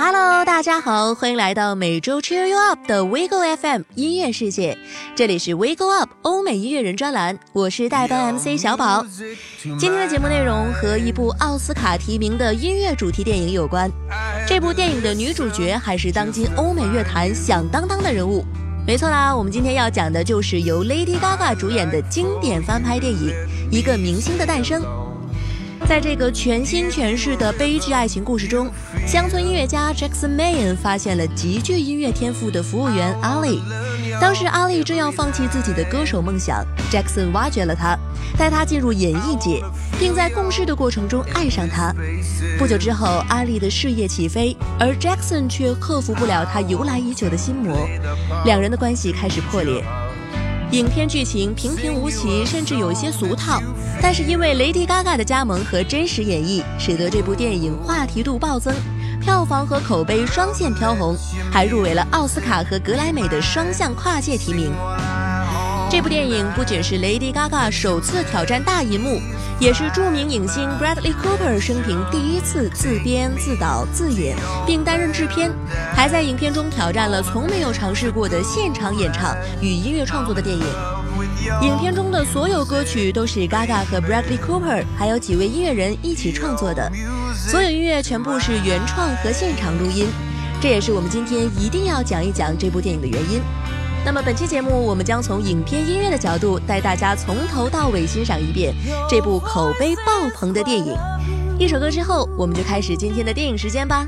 Hello，大家好，欢迎来到每周 Cheer You Up 的 Wiggle FM 音乐世界，这里是 Wiggle Up 欧美音乐人专栏，我是代班 MC 小宝。今天的节目内容和一部奥斯卡提名的音乐主题电影有关，这部电影的女主角还是当今欧美乐坛响当当的人物。没错啦，我们今天要讲的就是由 Lady Gaga 主演的经典翻拍电影《一个明星的诞生》。在这个全新诠释的悲剧爱情故事中，乡村音乐家 Jackson Mayen 发现了极具音乐天赋的服务员 Ali。当时阿丽正要放弃自己的歌手梦想，Jackson 挖掘了他，带他进入演艺界，并在共事的过程中爱上他。不久之后，阿丽的事业起飞，而 Jackson 却克服不了他由来已久的心魔，两人的关系开始破裂。影片剧情平平无奇，甚至有些俗套，但是因为 Lady Gaga 的加盟和真实演绎，使得这部电影话题度暴增，票房和口碑双线飘红，还入围了奥斯卡和格莱美的双向跨界提名。这部电影不仅是 Lady Gaga 首次挑战大银幕，也是著名影星 Bradley Cooper 生平第一次自编自导自演并担任制片，还在影片中挑战了从没有尝试过的现场演唱与音乐创作的电影。影片中的所有歌曲都是 Gaga 和 Bradley Cooper 还有几位音乐人一起创作的，所有音乐全部是原创和现场录音，这也是我们今天一定要讲一讲这部电影的原因。那么本期节目，我们将从影片音乐的角度带大家从头到尾欣赏一遍这部口碑爆棚的电影。一首歌之后，我们就开始今天的电影时间吧。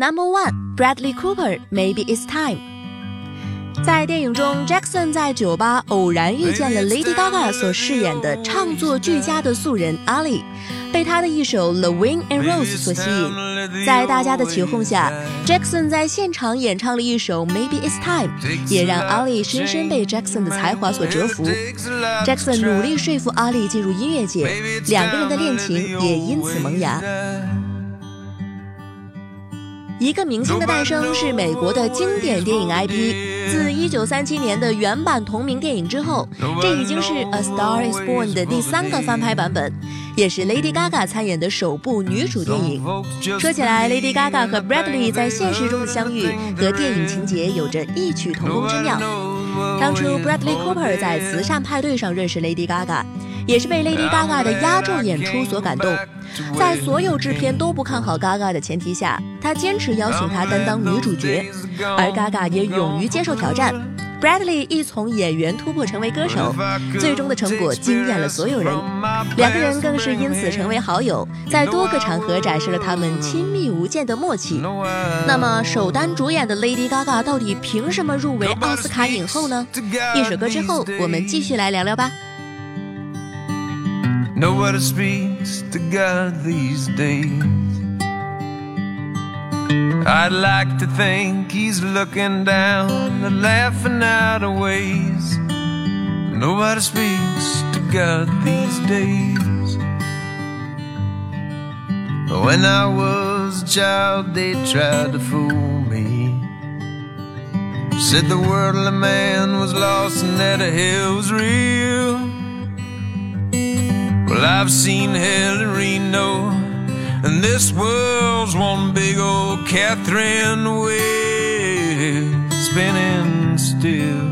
Number one, Bradley Cooper. Maybe it's time. 在电影中，Jackson 在酒吧偶然遇见了 Lady Gaga 所饰演的唱作俱佳的素人 Ali，被她的一首《The Wind and Rose》所吸引。在大家的起哄下，Jackson 在现场演唱了一首《Maybe It's Time》，也让 Ali 深深被 Jackson 的才华所折服。Jackson 努力说服 Ali 进入音乐界，两个人的恋情也因此萌芽。一个明星的诞生是美国的经典电影 IP。自1937年的原版同名电影之后，这已经是《A Star Is Born》的第三个翻拍版本，也是 Lady Gaga 参演的首部女主电影。说起来，Lady Gaga 和 Bradley 在现实中的相遇和电影情节有着异曲同工之妙。当初 Bradley Cooper 在慈善派对上认识 Lady Gaga，也是被 Lady Gaga 的压轴演出所感动。在所有制片都不看好 Gaga 的前提下，他坚持邀请她担当女主角，而 Gaga 也勇于接受挑战。Bradley 一从演员突破成为歌手，最终的成果惊艳了所有人。两个人更是因此成为好友，在多个场合展示了他们亲密无间的默契。那么，首单主演的 Lady Gaga 到底凭什么入围奥斯卡影后呢？一首歌之后，我们继续来聊聊吧。Nobody speaks to God these days. I'd like to think he's looking down and laughing out of ways. Nobody speaks to God these days. When I was a child, they tried to fool me. Said the worldly man was lost and that hell was real. Well, I've seen hell in Reno, and this world's one big old Catherine wheel spinning still.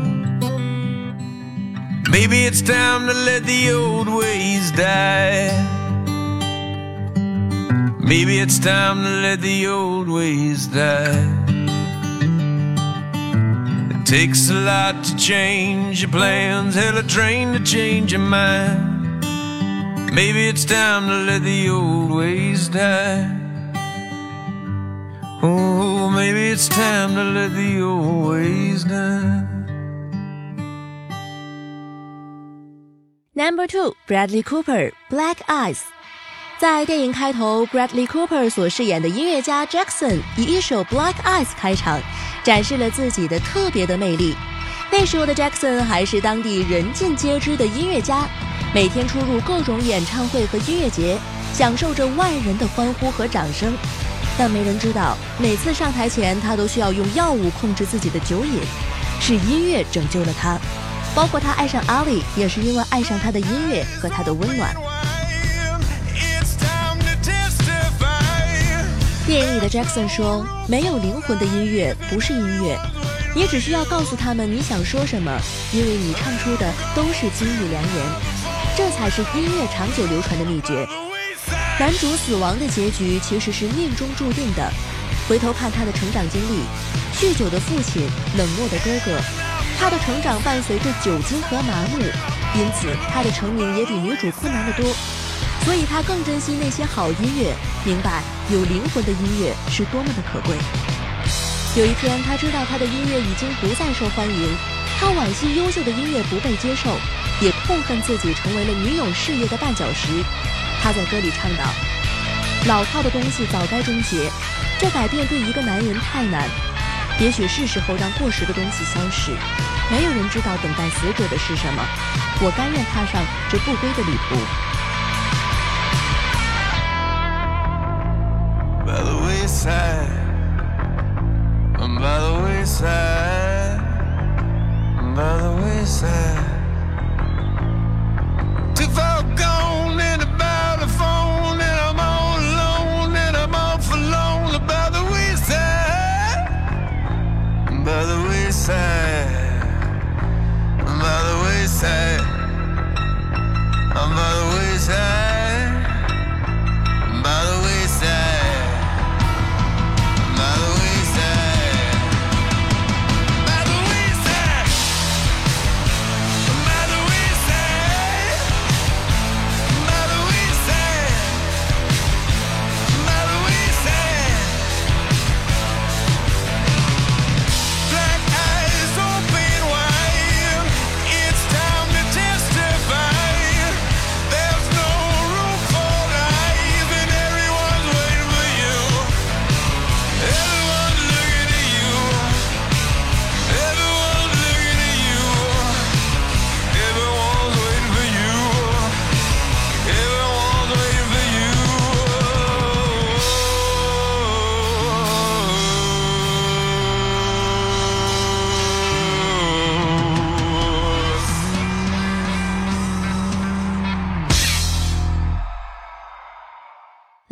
Maybe it's time to let the old ways die. Maybe it's time to let the old ways die. It takes a lot to change your plans, hell, a train to change your mind. Maybe it's time to let the old ways die. Oh, maybe it's time to let the old ways die. Number two, Bradley Cooper, Black Eyes。在电影开头，Bradley Cooper 所饰演的音乐家 Jackson 以一首 Black Eyes 开场，展示了自己的特别的魅力。那时候的 Jackson 还是当地人尽皆知的音乐家， 每天出入各种演唱会和音乐节，享受着万人的欢呼和掌声。但没人知道，每次上台前，他都需要用药物控制自己的酒瘾，是音乐拯救了他。包括他爱上阿里，也是因为爱上他的音乐和他的温暖。电影里的 Jackson 说：“没有灵魂的音乐不是音乐，你只需要告诉他们你想说什么，因为你唱出的都是金玉良言，这才是音乐长久流传的秘诀。”男主死亡的结局其实是命中注定的。回头看他的成长经历，酗酒的父亲，冷漠的哥哥。他的成长伴随着酒精和麻木，因此他的成名也比女主困难得多。所以他更珍惜那些好音乐，明白有灵魂的音乐是多么的可贵。有一天，他知道他的音乐已经不再受欢迎，他惋惜优秀的音乐不被接受，也痛恨自己成为了女友事业的绊脚石。他在歌里唱道：“老套的东西早该终结，这改变对一个男人太难。”也许是时候让过时的东西消失。没有人知道等待死者的是什么。我甘愿踏上这不归的旅途。By the wayside, by the wayside, by the wayside. Wayside, by the wayside,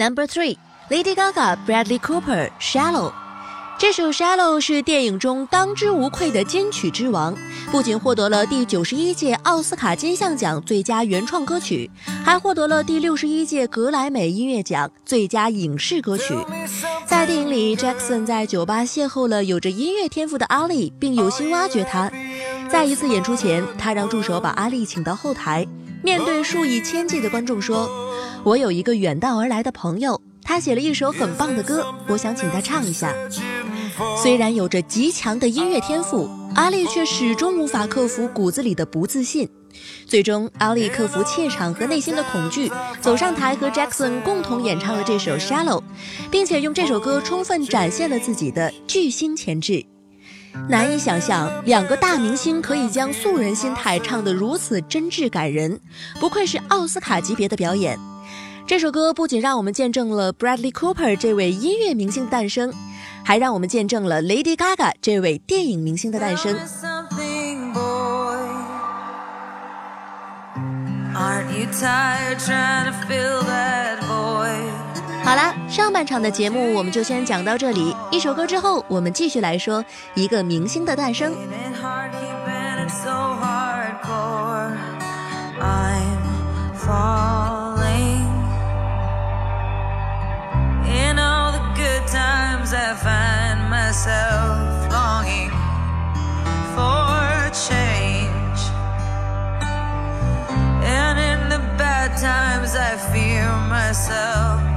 Number three, Lady Gaga, Bradley Cooper, Shallow。这首《Shallow》是电影中当之无愧的金曲之王，不仅获得了第九十一届奥斯卡金像奖最佳原创歌曲，还获得了第六十一届格莱美音乐奖最佳影视歌曲。在电影里，Jackson 在酒吧邂逅了有着音乐天赋的阿丽，并有心挖掘他。在一次演出前，他让助手把阿丽请到后台，面对数以千计的观众说：“我有一个远道而来的朋友，他写了一首很棒的歌，我想请他唱一下。”虽然有着极强的音乐天赋，阿丽却始终无法克服骨子里的不自信。最终，阿丽克服怯场和内心的恐惧，走上台和 Jackson 共同演唱了这首《Shallow》，并且用这首歌充分展现了自己的巨星潜质。难以想象，两个大明星可以将素人心态唱得如此真挚感人，不愧是奥斯卡级别的表演。这首歌不仅让我们见证了 Bradley Cooper 这位音乐明星的诞生，还让我们见证了 Lady Gaga 这位电影明星的诞生。好啦，上半场的节目我们就先讲到这里。一首歌之后，我们继续来说一个明星的诞生。I find myself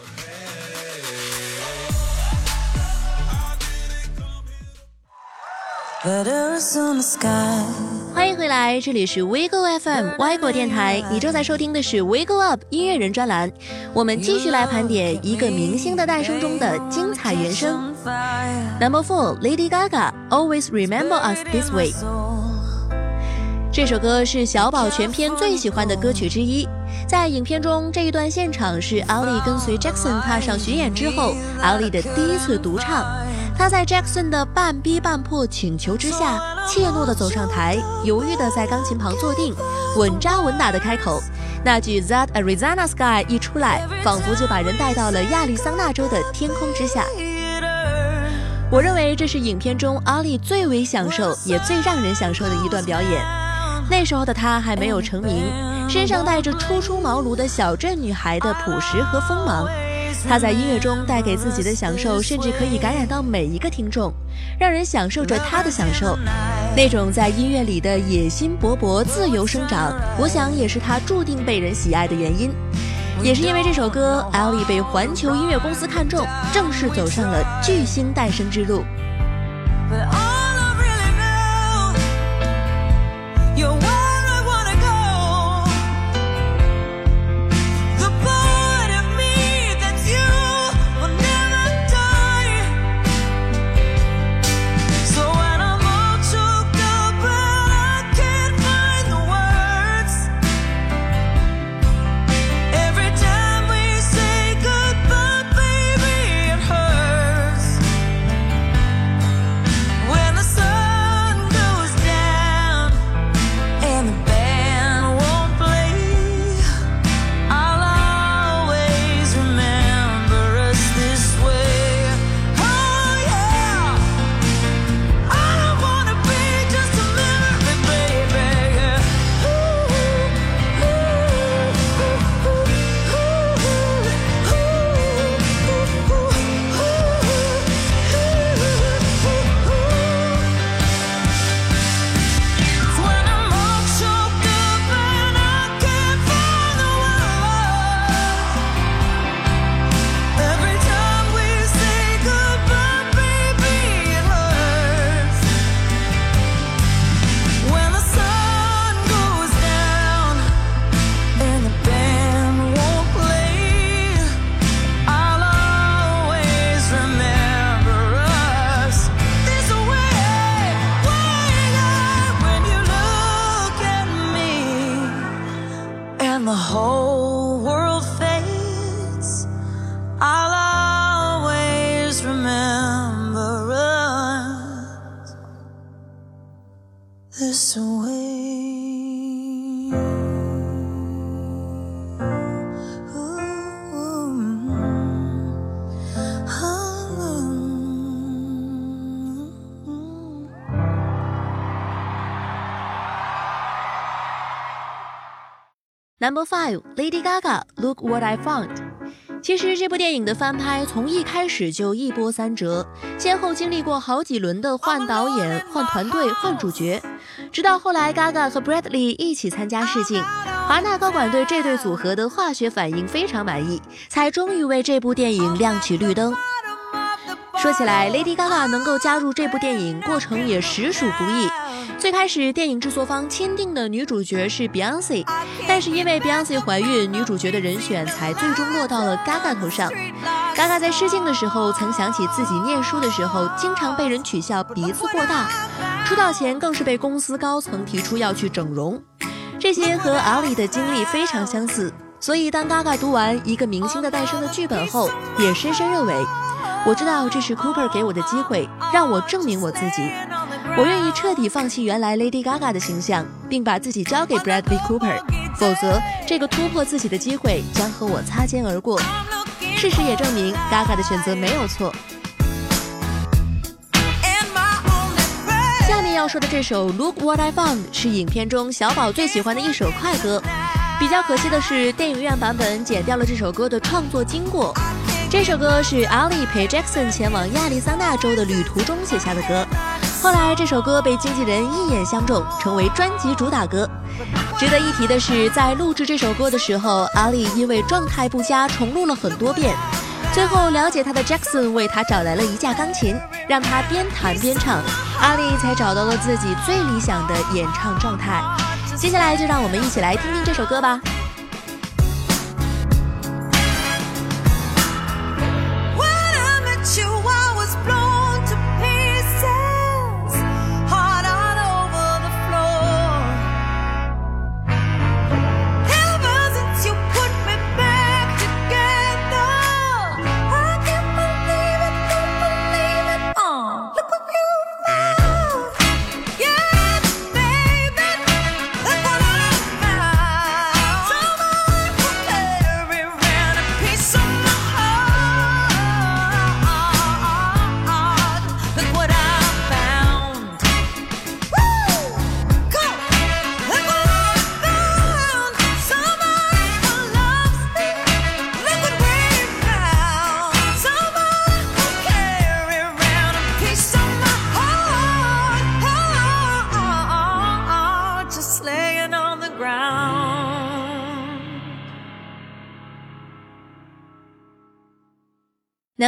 欢迎回来，这里是 WeGo FM 歪果电台，你正在收听的是 WeGo Up 音乐人专栏。我们继续来盘点一个明星的诞生中的精彩原声。Number Four Lady Gaga Always Remember Us This Way。这首歌是小宝全片最喜欢的歌曲之一。在影片中，这一段现场是 Ali 跟随 Jackson 踏上巡演之后，Ali 的第一次独唱。他在 Jackson 的半逼半迫请求之下，怯懦地走上台，犹豫地在钢琴旁坐定，稳扎稳打地开口。那句 That Arizona Sky 一出来，仿佛就把人带到了亚利桑那州的天空之下。我认为这是影片中阿丽最为享受，也最让人享受的一段表演。那时候的她还没有成名，身上带着初出茅庐的小镇女孩的朴实和锋芒。他在音乐中带给自己的享受，甚至可以感染到每一个听众，让人享受着他的享受。那种在音乐里的野心勃勃、自由生长，我想也是他注定被人喜爱的原因。也是因为这首歌，Ellie 被环球音乐公司看中，正式走上了巨星诞生之路。Number five, Lady Gaga, Look What I Found。其实这部电影的翻拍从一开始就一波三折，先后经历过好几轮的换导演、换团队、换主角，直到后来 Gaga 和 Bradley 一起参加试镜，华纳高管对这对组合的化学反应非常满意，才终于为这部电影亮起绿灯。说起来，Lady Gaga 能够加入这部电影，过程也实属不易。最开始，电影制作方签订的女主角是 Beyonce，但是因为 Beyonce 怀孕，女主角的人选才最终落到了 Gaga 头上。Gaga 在试镜的时候，曾想起自己念书的时候，经常被人取笑鼻子过大，出道前更是被公司高层提出要去整容，这些和 Ali 的经历非常相似。所以，当 Gaga 读完《一个明星的诞生》的剧本后，也深深认为。我知道这是 Cooper 给我的机会，让我证明我自己。我愿意彻底放弃原来 Lady Gaga 的形象，并把自己交给 Bradley Cooper，否则这个突破自己的机会将和我擦肩而过。事实也证明，Gaga 的选择没有错。下面要说的这首 Look What I Found 是影片中小宝最喜欢的一首快歌。比较可惜的是，电影院版本剪掉了这首歌的创作经过。这首歌是阿里陪 Jackson 前往亚利桑那州的旅途中写下的歌，后来这首歌被经纪人一眼相中，成为专辑主打歌。值得一提的是，在录制这首歌的时候，阿丽因为状态不佳重录了很多遍，最后了解他的 Jackson 为他找来了一架钢琴，让他边弹边唱，阿丽才找到了自己最理想的演唱状态。接下来就让我们一起来听听这首歌吧。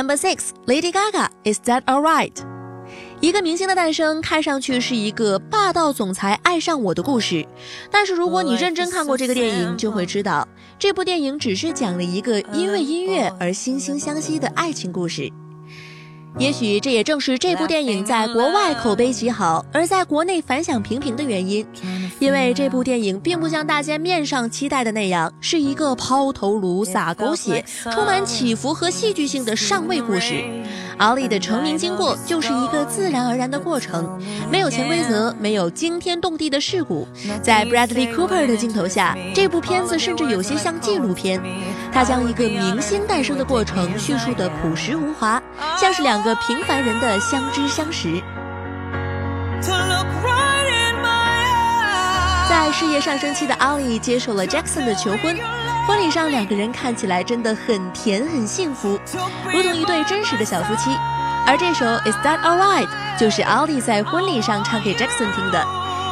Number six, Lady Gaga, Is That Alright? 一个明星的诞生看上去是一个霸道总裁爱上我的故事，但是如果你认真看过这个电影，就会知道这部电影只是讲了一个因为音乐而惺惺相惜的爱情故事。也许这也正是这部电影在国外口碑极好，而在国内反响平平的原因。因为这部电影并不像大家面上期待的那样，是一个抛头颅、洒狗血、充满起伏和戏剧性的上位故事。奥利的成名经过就是一个自然而然的过程，没有潜规则，没有惊天动地的事故。在 Bradley Cooper 的镜头下，这部片子甚至有些像纪录片。他将一个明星诞生的过程叙述的朴实无华，像是两个平凡人的相知相识。在事业上升期的阿里接受了 Jackson 的求婚，婚礼上两个人看起来真的很甜很幸福，如同一对真实的小夫妻。而这首 Is That Alright 就是阿里在婚礼上唱给 Jackson 听的，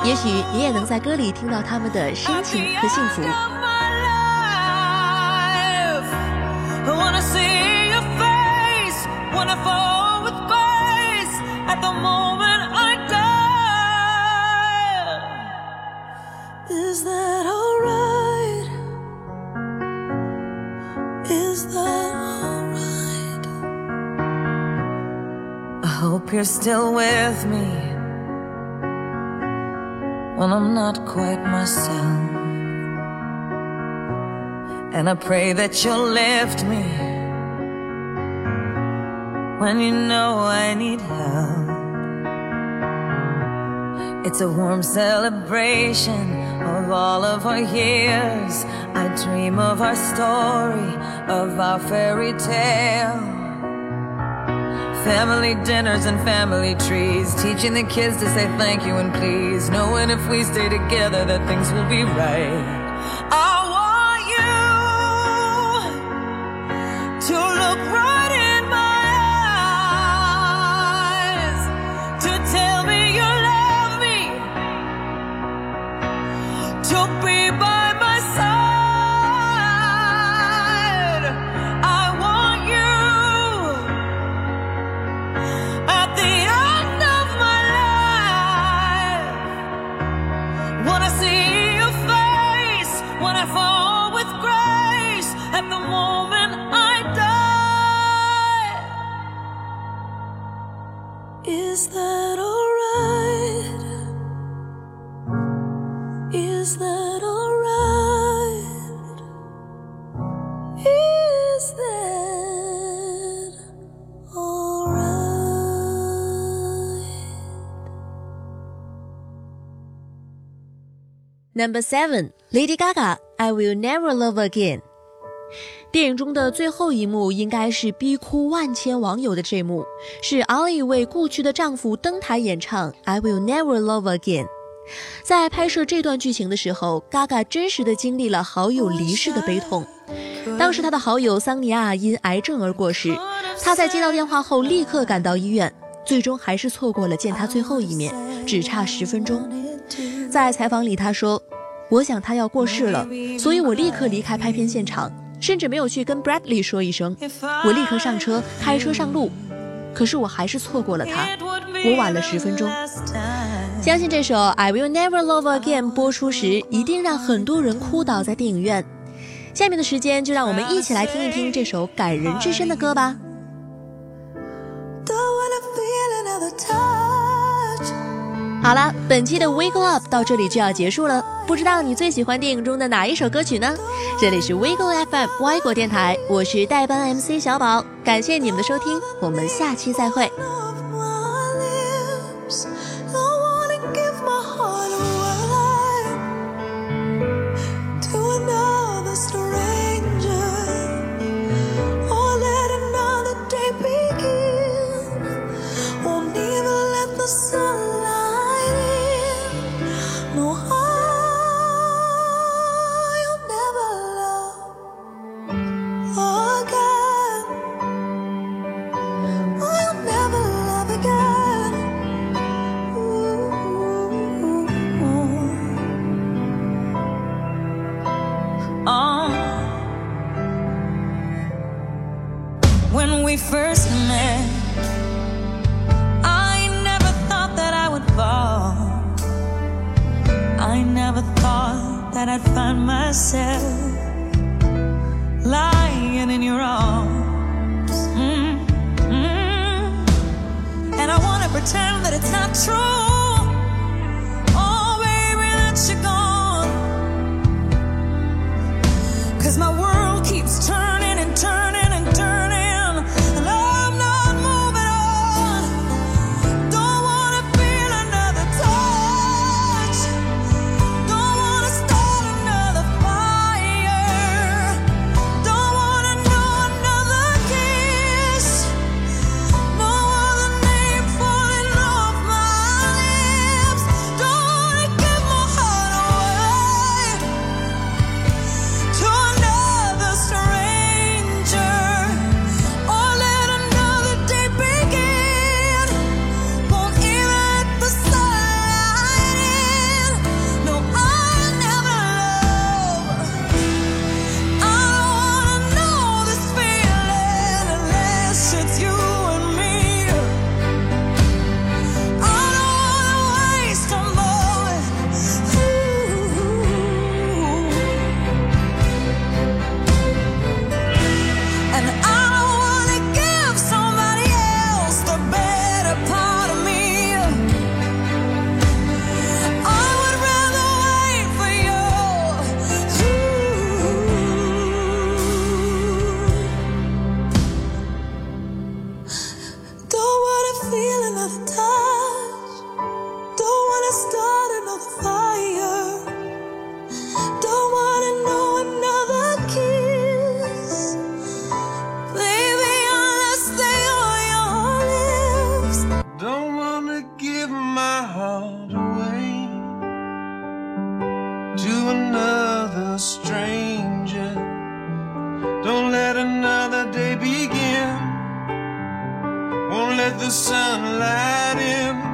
也许你也能在歌里听到他们的深情和幸福。Hope you're still with me when I'm not quite myself. And I pray that you'll lift me when you know I need help. It's a warm celebration of all of our years. I dream of our story, of our fairy tale. Family dinners and family trees, teaching the kids to say thank you and please, knowing if we stay together that things will be right. I Number seven, Lady Gaga, I Will Never Love Again. 电影中的最后一幕应该是逼哭万千网友的这幕，是 allie 为故去的丈夫登台演唱《I Will Never Love Again》。在拍摄这段剧情的时候，Gaga 真实的经历了好友离世的悲痛。当时他的好友桑尼亚因癌症而过世，他在接到电话后立刻赶到医院，最终还是错过了见他最后一面，只差十分钟。在采访里他说：“我想他要过世了，所以我立刻离开拍片现场。”甚至没有去跟 Bradley 说一声，我立刻上车开车上路，可是我还是错过了他，我晚了十分钟。相信这首 I Will Never Love Again 播出时，一定让很多人哭倒在电影院。下面的时间就让我们一起来听一听这首感人至深的歌吧。好了，本期的 Wake Up 到这里就要结束了。不知道你最喜欢电影中的哪一首歌曲呢？这里是 We Go FM 外国电台，我是代班 MC 小宝，感谢你们的收听，我们下期再会。Don't let another day begin. Won't let the sunlight in.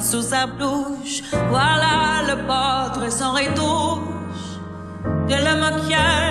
sous sa bouche. Voilà le portrait sans retouche de la maquillage.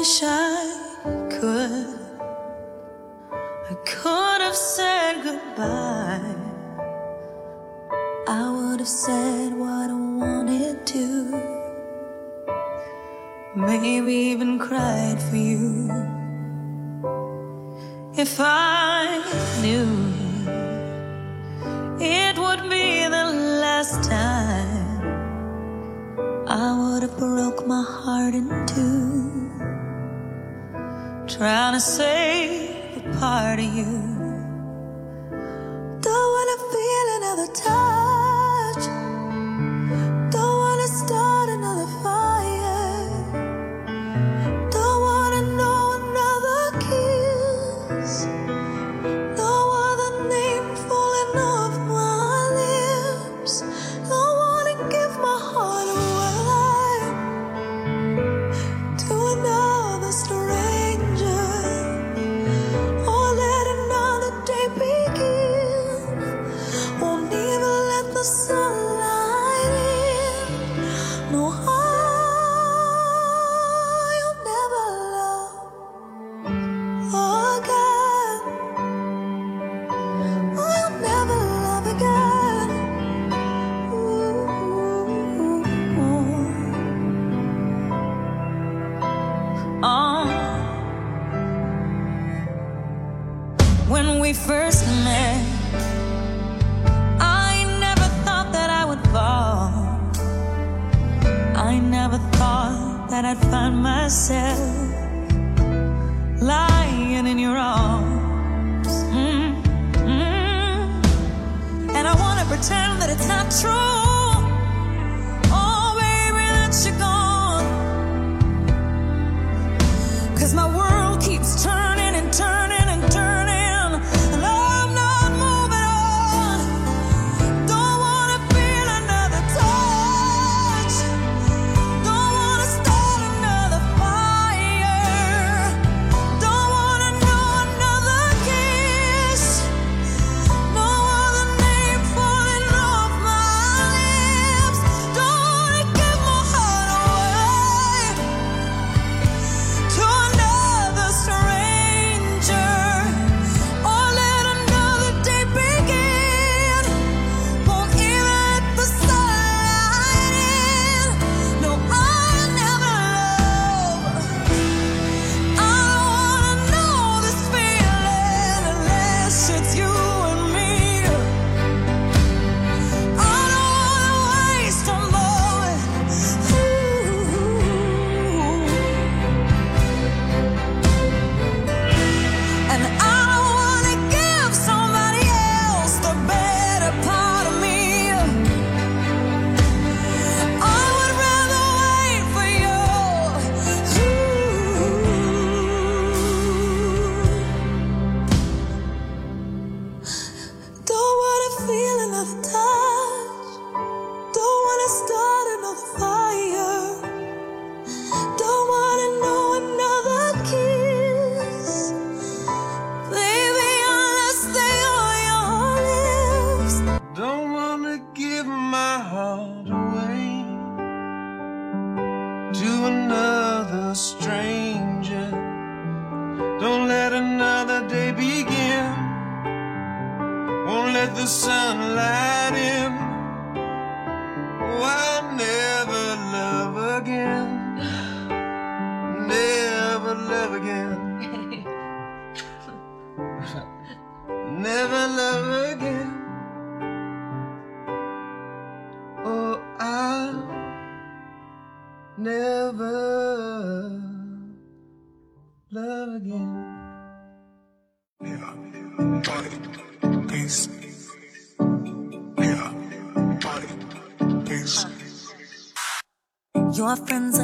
wish I could. I could have said goodbye. I would have said what I wanted to. Maybe even cried for you. never love again. Oh, I'll never love again. Your friends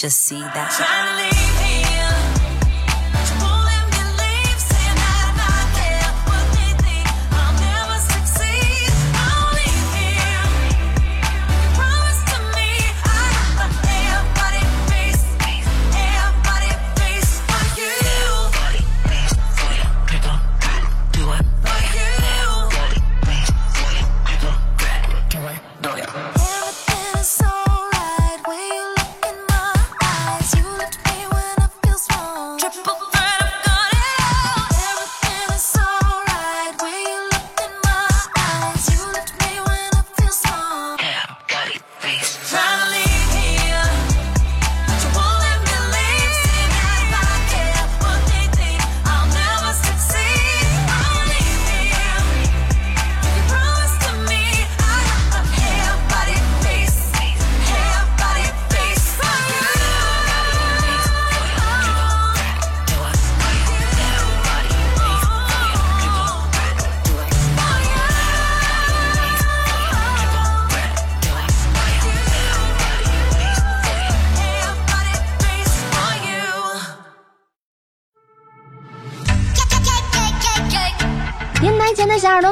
just see that.